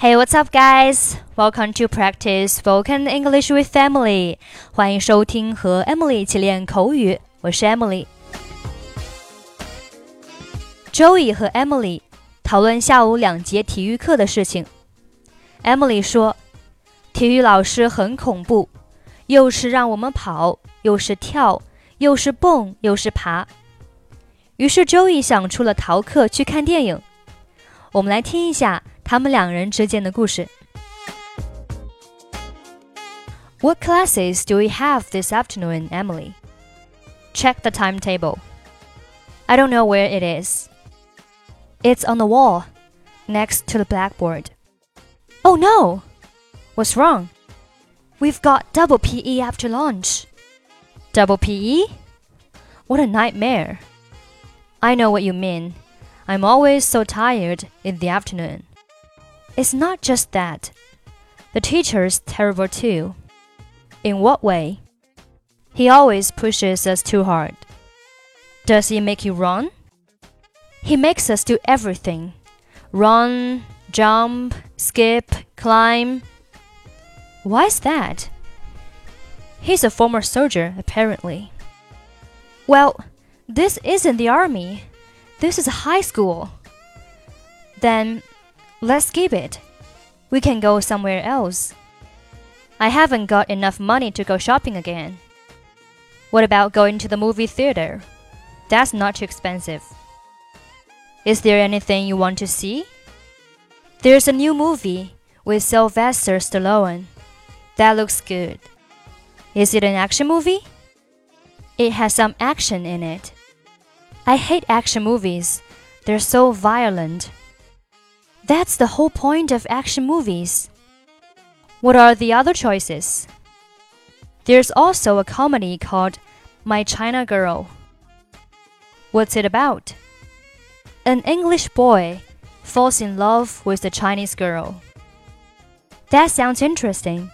Hey, what's up, guys? Welcome to practice spoken English with Emily. 欢迎收听和 Emily 一起练口语。我是 Emily。Joey 和 Emily 讨论下午两节体育课的事情。Emily 说，体育老师很恐怖，又是让我们跑，又是跳，又是蹦，又是爬。于是 Joey 想出了逃课去看电影。我们来听一下。他们两人之间的故事。What classes do we have this afternoon, Emily? Check the timetable. I don't know where it is. It's on the wall, next to the blackboard. Oh no! What's wrong? We've got double PE after lunch. Double PE? What a nightmare. I know what you mean. I'm always so tired in the afternoon. It's not just that. The teacher's terrible too. In what way? He always pushes us too hard. Does he make you run? He makes us do everything run, jump, skip, climb. Why's that? He's a former soldier, apparently. Well, this isn't the army. This is high school. Then Let's skip it. We can go somewhere else. I haven't got enough money to go shopping again. What about going to the movie theater? That's not too expensive. Is there anything you want to see? There's a new movie with Sylvester Stallone. That looks good. Is it an action movie? It has some action in it. I hate action movies. They're so violent. That's the whole point of action movies. What are the other choices? There's also a comedy called My China Girl. What's it about? An English boy falls in love with a Chinese girl. That sounds interesting.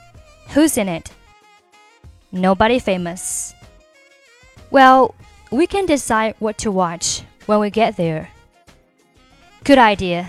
Who's in it? Nobody famous. Well, we can decide what to watch when we get there. Good idea.